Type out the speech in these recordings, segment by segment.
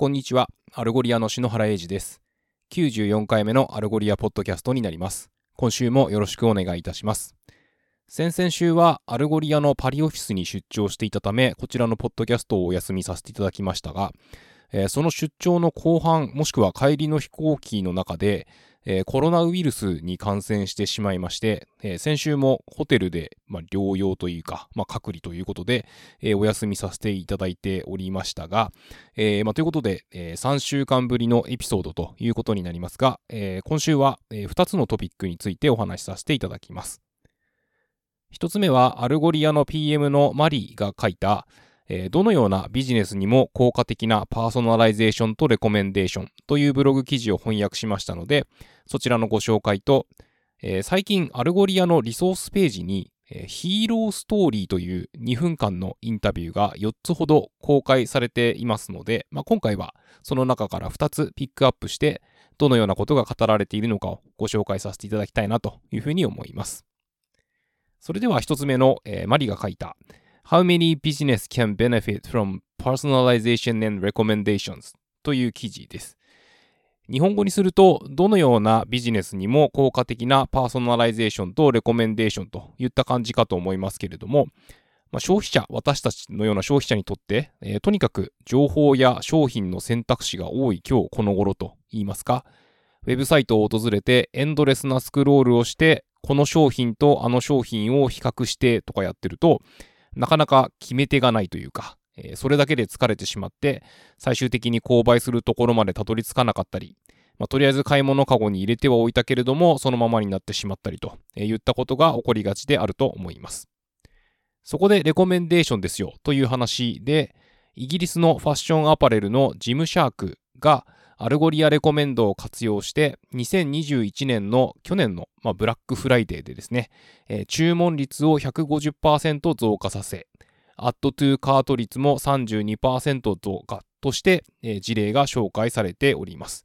こんにちは。 Algolia の篠原英二です。94回目の Algolia ポッドキャストになります。今週もよろしくお願いいたします。先々週は Algolia のパリオフィスに出張していたため、こちらのポッドキャストをお休みさせていただきましたが、えーその出張の後半、もしくは帰りの飛行機の中で、えーコロナウイルスに感染してしまいまして、えー先週もホテルで、まあ、療養というか、まあ、隔離ということで、えーお休みさせていただいておりましたが、えまあ、ということで、え3週間ぶりのエピソードということになりますが、え今週は、え2つのトピックについてお話しさせていただきます。一つ目は、 Algolia の PM のマリーが書いた、えーどのようなビジネスにも効果的なパーソナライゼーションとレコメンデーションというブログ記事を翻訳しましたので、そちらのご紹介と、えー最近 Algolia のリソースページに、えーヒーローストーリーという2分間のインタビューが4つほど公開されていますので、まあ、今回はその中から2つピックアップして、どのようなことが語られているのかをご紹介させていただきたいなというふうに思います。それでは1つ目の、えーマリが書いた How any business can benefit from personalization and recommendations? という記事です。日本語にすると、どのようなビジネスにも効果的なパーソナライゼーションとレコメンデーションといった感じかと思いますけれども、まあ、消費者、私たちのような消費者にとって、えーとにかく情報や商品の選択肢が多い今日この頃と言いますか、ウェブサイトを訪れてエンドレスなスクロールをして、この商品とあの商品を比較してとかやってると、なかなか決め手がないというか、えーそれだけで疲れてしまって、最終的に購買するところまでたどり着かなかったり、まあ、とりあえず買い物カゴに入れてはおいたけれども、そのままになってしまったりと、えー言ったことが起こりがちであると思います。そこでレコメンデーションですよという話で、イギリスのファッションアパレルのジムシャークがAlgolia Recommend を活用して、2021年の去年の、まあ、ブラックフライデーでですね、えー注文率を150%増加させ、 add to cart 率も32%増加として、えー事例が紹介されております。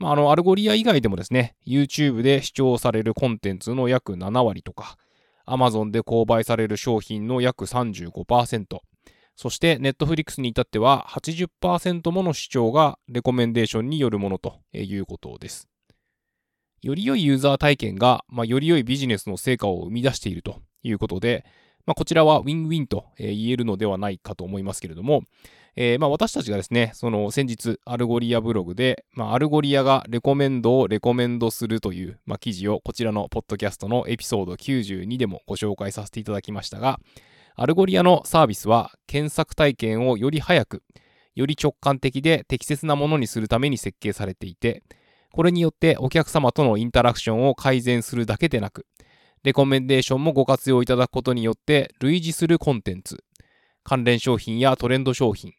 まあ、あの、 Algolia 以外でもですね、YouTube で視聴されるコンテンツの約7割とか、Amazon で購買される商品の約35%、そして Netflix に至っては80%もの視聴がレコメンデーションによるものということです。より良いユーザー体験が、まあ、より良いビジネスの成果を生み出しているということで、まあ、こちらはウィンウィンと言えるのではないかと思いますけれども、えーまあ私たちがですね、その先日、 Algolia ブログで、まあ、 Algolia が Recommend をレコメンドするという、まあ、記事をこちらのポッドキャストのエピソード92でもご紹介させていただきましたが、Algolia のサービスは検索体験をより早く、より直感的で適切なものにするために設計されていて、これによってお客様とのインタラクションを改善するだけでなく、レコメンデーションもご活用いただくことによって類似するコンテンツ、関連商品やトレンド商品、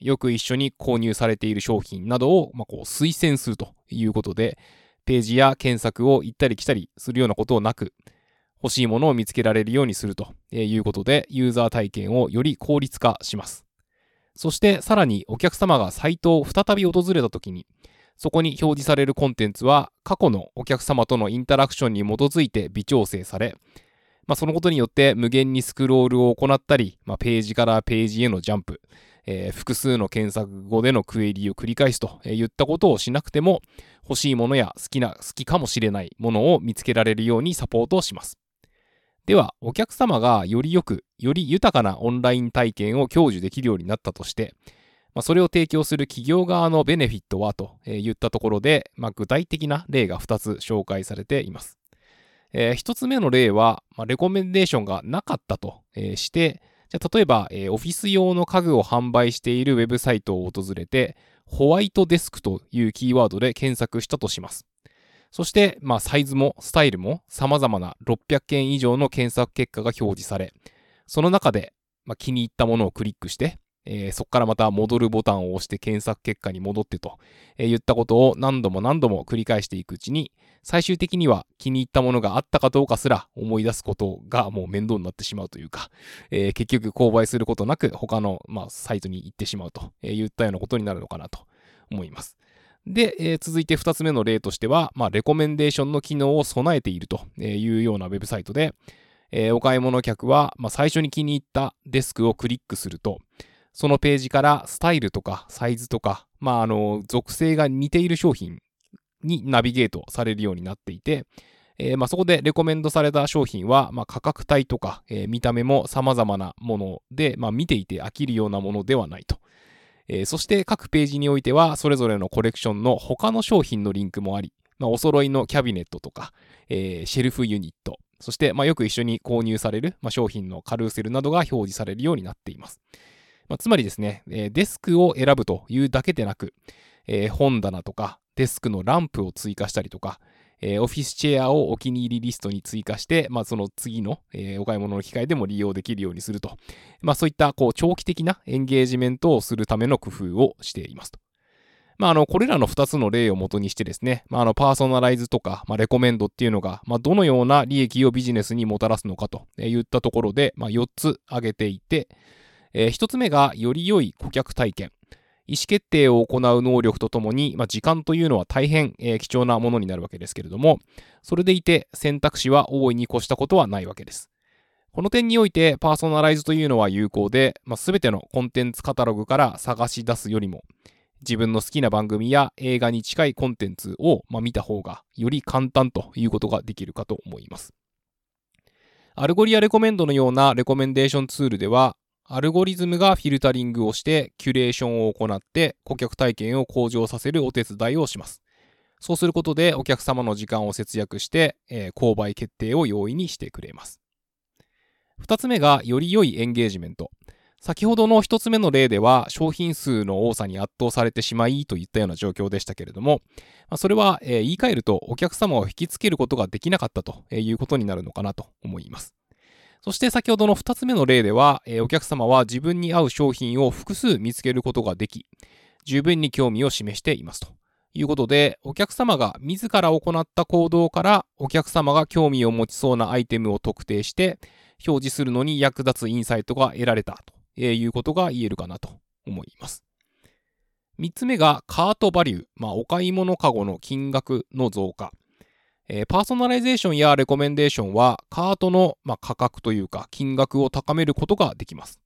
よく一緒に購入されている商品などを、ま、こう推薦するということで、ページや検索を行ったり来たりするようなことをなく、欲しいものを見つけられるようにするということで、ユーザー体験をより効率化します。そしてさらにお客様がサイトを再び訪れたときに、そこに表示されるコンテンツは過去のお客様とのインタラクションに基づいて微調整され、まあ、そのことによって無限にスクロールを行ったり、まあ、ページからページへのジャンプ、えー複数の検索語でのクエリを繰り返すといったことをしなくても欲しいものや好きな、好きかもしれないものを見つけられるようにサポートします。では、お客様がよりよく、より豊かなオンライン体験を享受できるようになったとして、まあ、それを提供する企業側のベネフィットはといったところで、まあ、具体的な例が2つ紹介されています。え1つ目の例は、まあ、レコメンデーションがなかったとえーして、じゃ例えば、えーオフィス用の家具を販売しているウェブサイトを訪れて、ホワイトデスクというキーワードで検索したとします。そして、まあ、サイズもスタイルも様々な600件以上の検索結果が表示され、その中で、まあ、気に入ったものをクリックして、えーそこからまた戻るボタンを押して検索結果に戻ってと、えー言ったことを何度も何度も繰り返していくうちに、最終的には気に入ったものがあったかどうかすら思い出すことがもう面倒になってしまうというか、えー結局購買することなく他の、まあ、サイトに行ってしまうとえー言ったようなことになるのかなと思います。で、えー続いて2つ目の例としては、まあ、レコメンデーションの機能を備えているというようなウェブサイトで、えーお買い物客は、まあ、最初に気に入ったデスクをクリックすると、そのページからスタイルとかサイズとか、まあ、あの、属性が似ている商品にナビゲートされるようになっていて、えー、まあ、そこでレコメンドされた商品は、まあ、価格帯とか、えー、見た目も様々なもので、まあ、見ていて飽きるようなものではないと。えー、そして各ページにおいては、それぞれのコレクションの他の商品のリンクもあり、まあ、お揃いのキャビネットとか、えシェルフユニット、そして、まあ、よく一緒に購入される、まあ、商品のカルーセルなどが表示されるようになっています。まあ、つまりですね、えデスクを選ぶというだけでなく、え本棚とかデスクのランプを追加したりとか、えー、オフィスチェアをお気に入りリストに追加して、まあ、その次の、えー、お買い物の機会でも利用できるようにすると。まあ、そういった、こう、長期的なエンゲージメントをするための工夫をしていますと。まあ、あの、これらの2つの例をもとにしてですね、まあ、あの、パーソナライズとか、まあ、レコメンドっていうのが、まあ、どのような利益をビジネスにもたらすのかといったところで、まあ、4つ挙げていて、えー、1つ目が、より良い顧客体験。意思決定を行う能力とともに、まあ、時間というのは大変、えー、貴重なものになるわけですけれども、それでいて選択肢は大いに越したことはないわけです。この点においてパーソナライズというのは有効で、まあ、全てのコンテンツカタログから探し出すよりも、自分の好きな番組や映画に近いコンテンツを、まあ、見た方がより簡単ということができるかと思います。 Algolia Recommend のようなレコメンデーションツールでは、アルゴリズムがフィルタリングをしてキュレーションを行って顧客体験を向上させるお手伝いをします。そうすることでお客様の時間を節約して、えー、購買決定を容易にしてくれます。二つ目がより良いエンゲージメント。先ほどの一つ目の例では商品数の多さに圧倒されてしまいといったような状況でしたけれども、それは、えー、言い換えるとお客様を引きつけることができなかったということになるのかなと思います。そして先ほどの2つ目の例では、え、お客様は自分に合う商品を複数見つけることができ、十分に興味を示していますということで、お客様が自ら行った行動からお客様が興味を持ちそうなアイテムを特定して表示するのに役立つインサイトが得られたということが言えるかなと思います。3つ目が cart value、まあ、お買い物かごの金額の増加。えー、パーソナライゼーションやレコメンデーションはカートの、まあ、価格というか金額を高めることができます。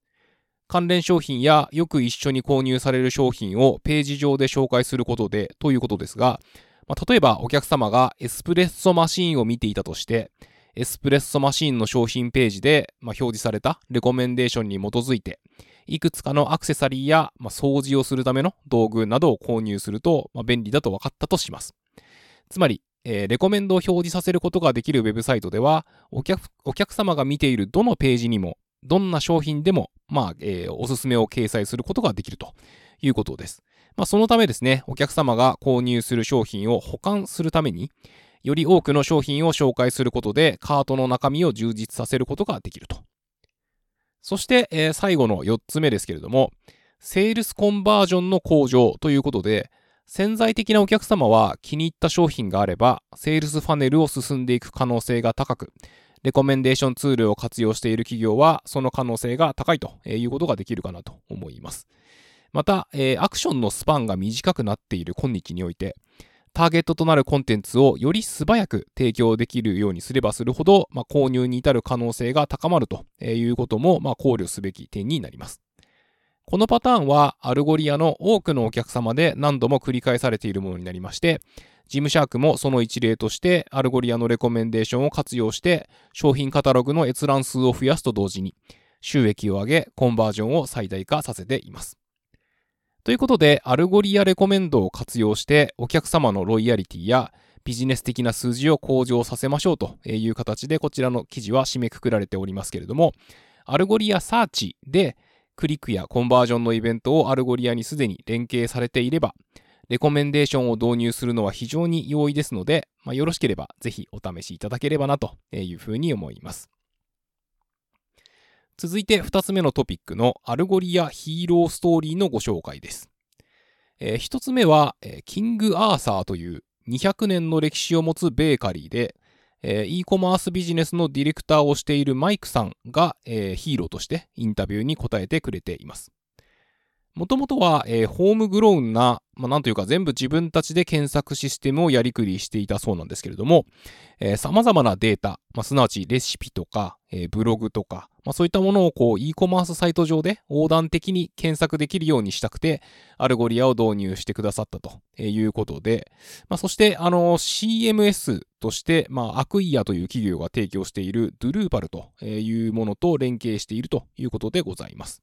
関連商品やよく一緒に購入される商品をページ上で紹介することでということですが、まあ、例えばお客様がエスプレッソマシーンを見ていたとして、エスプレッソマシーンの商品ページで、まあ、表示されたレコメンデーションに基づいて、いくつかのアクセサリーや、まあ、掃除をするための道具などを購入すると、まあ、便利だと分かったとします。つまり、え、レコメンドを表示させることができるウェブサイトではお客、お客様が見ているどのページにも、どんな商品でも、まあ、えー、おすすめを掲載することができるということです。まあ、そのためですね、お客様が購入する商品を保管するために、より多くの商品を紹介することで、カートの中身を充実させることができると。そして、えー、最後の4つ目ですけれども、セールスコンバージョンの向上ということで、潜在的なお客様は気に入った商品があれば、セールスファネルを進んでいく可能性が高く、レコメンデーションツールを活用している企業は、その可能性が高いということができるかなと思います。また、えー、アクションのスパンが短くなっている今日において、ターゲットとなるコンテンツをより素早く提供できるようにすればするほど、まあ、購入に至る可能性が高まるということも、まあ、考慮すべき点になります。このパターンは Algolia の多くのお客様で何度も繰り返されているものになりまして、 Gymshark もその一例として Algolia のレコメンデーションを活用して商品カタログの閲覧数を増やすと同時に収益を上げコンバージョンを最大化させています。ということで、 Algolia Recommend を活用してお客様のロイヤリティやビジネス的な数字を向上させましょうという形でこちらの記事は締めくくられておりますけれども、 Algolia Search でクリックやコンバージョンのイベントを Algolia にすでに連携されていれば、レコメンデーションを導入するのは非常に容易ですので、まあ、よろしければぜひお試しいただければなというふうに思います。続いて2つ目のトピックの Algolia ヒーローストーリーのご紹介です。えー、1つ目は、 King Arthur という200年の歴史を持つベーカリーで、えー、e コマースビジネスのディレクターをしているマイクさんが、えー、ヒーローとしてインタビューに答えてくれています。もともとは、えー、 homegrown なまあ、なんというか全部自分たちで検索システムをやりくりしていたそうなんですけれども、えー、様々なデータ、まあ、すなわちレシピとか、えー、ブログとか、まあ、そういったものをこう e コマースサイト上で横断的に検索できるようにしたくて、 Algolia を導入してくださったということで、まあ、そしてあの CMS として、まあ、 Acquia という企業が提供している Drupal というものと連携しているということでございます。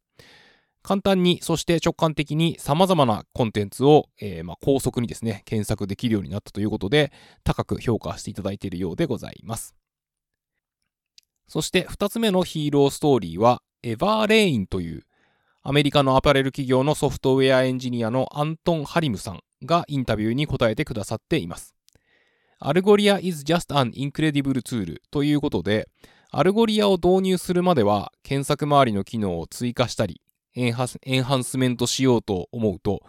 簡単に、そして直感的に様々なコンテンツを、えー、まあ、高速にですね、検索できるようになったということで、高く評価していただいているようでございます。そして2つ目のヒーローストーリーは、 Everlane というアメリカのアパレル企業のソフトウェアエンジニアのアントン・ハリムさんがインタビューに答えてくださっています。 Algolia is just an incredible tool ということで、 Algolia を導入するまでは検索周りの機能を追加したり、 enhancement しようと思うと、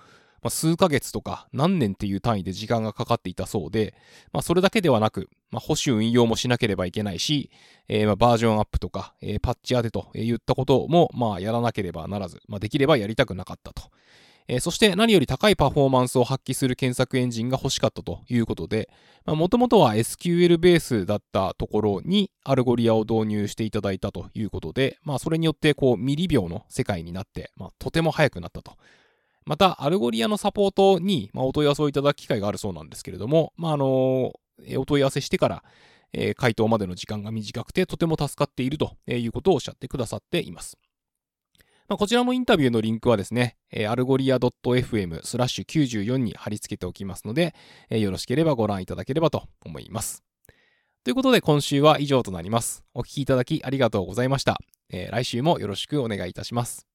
まあ、数ヶ月とか何年っていう単位で時間がかかっていたそうで、まあ、それだけではなく、まあ、保守運用もしなければいけないし、えー、まバージョンアップとか、えー、パッチ当てといったことも、まあ、やらなければならず、まできればやりたくなかったと。えー、そして何より高いパフォーマンスを発揮する検索エンジンが欲しかったということで、もともとは SQL ベースだったところに Algolia を導入していただいたということで、まあ、それによってこうミリ秒の世界になって、まあ、とても速くなったと。また、 Algolia のサポートに、まあ、お問い合わせをいただく機会があるそうなんですけれども、まあ、あのー、お問い合わせしてから、えー、回答までの時間が短くてとても助かっているということをおっしゃってくださっています。まあ、こちらもインタビューのリンクはですね、えー、 Algolia .fm スラッシュ94に貼り付けておきますので、えー、よろしければご覧いただければと思います。ということで今週は以上となります。お聴きいただきありがとうございました。えー、来週もよろしくお願いいたします。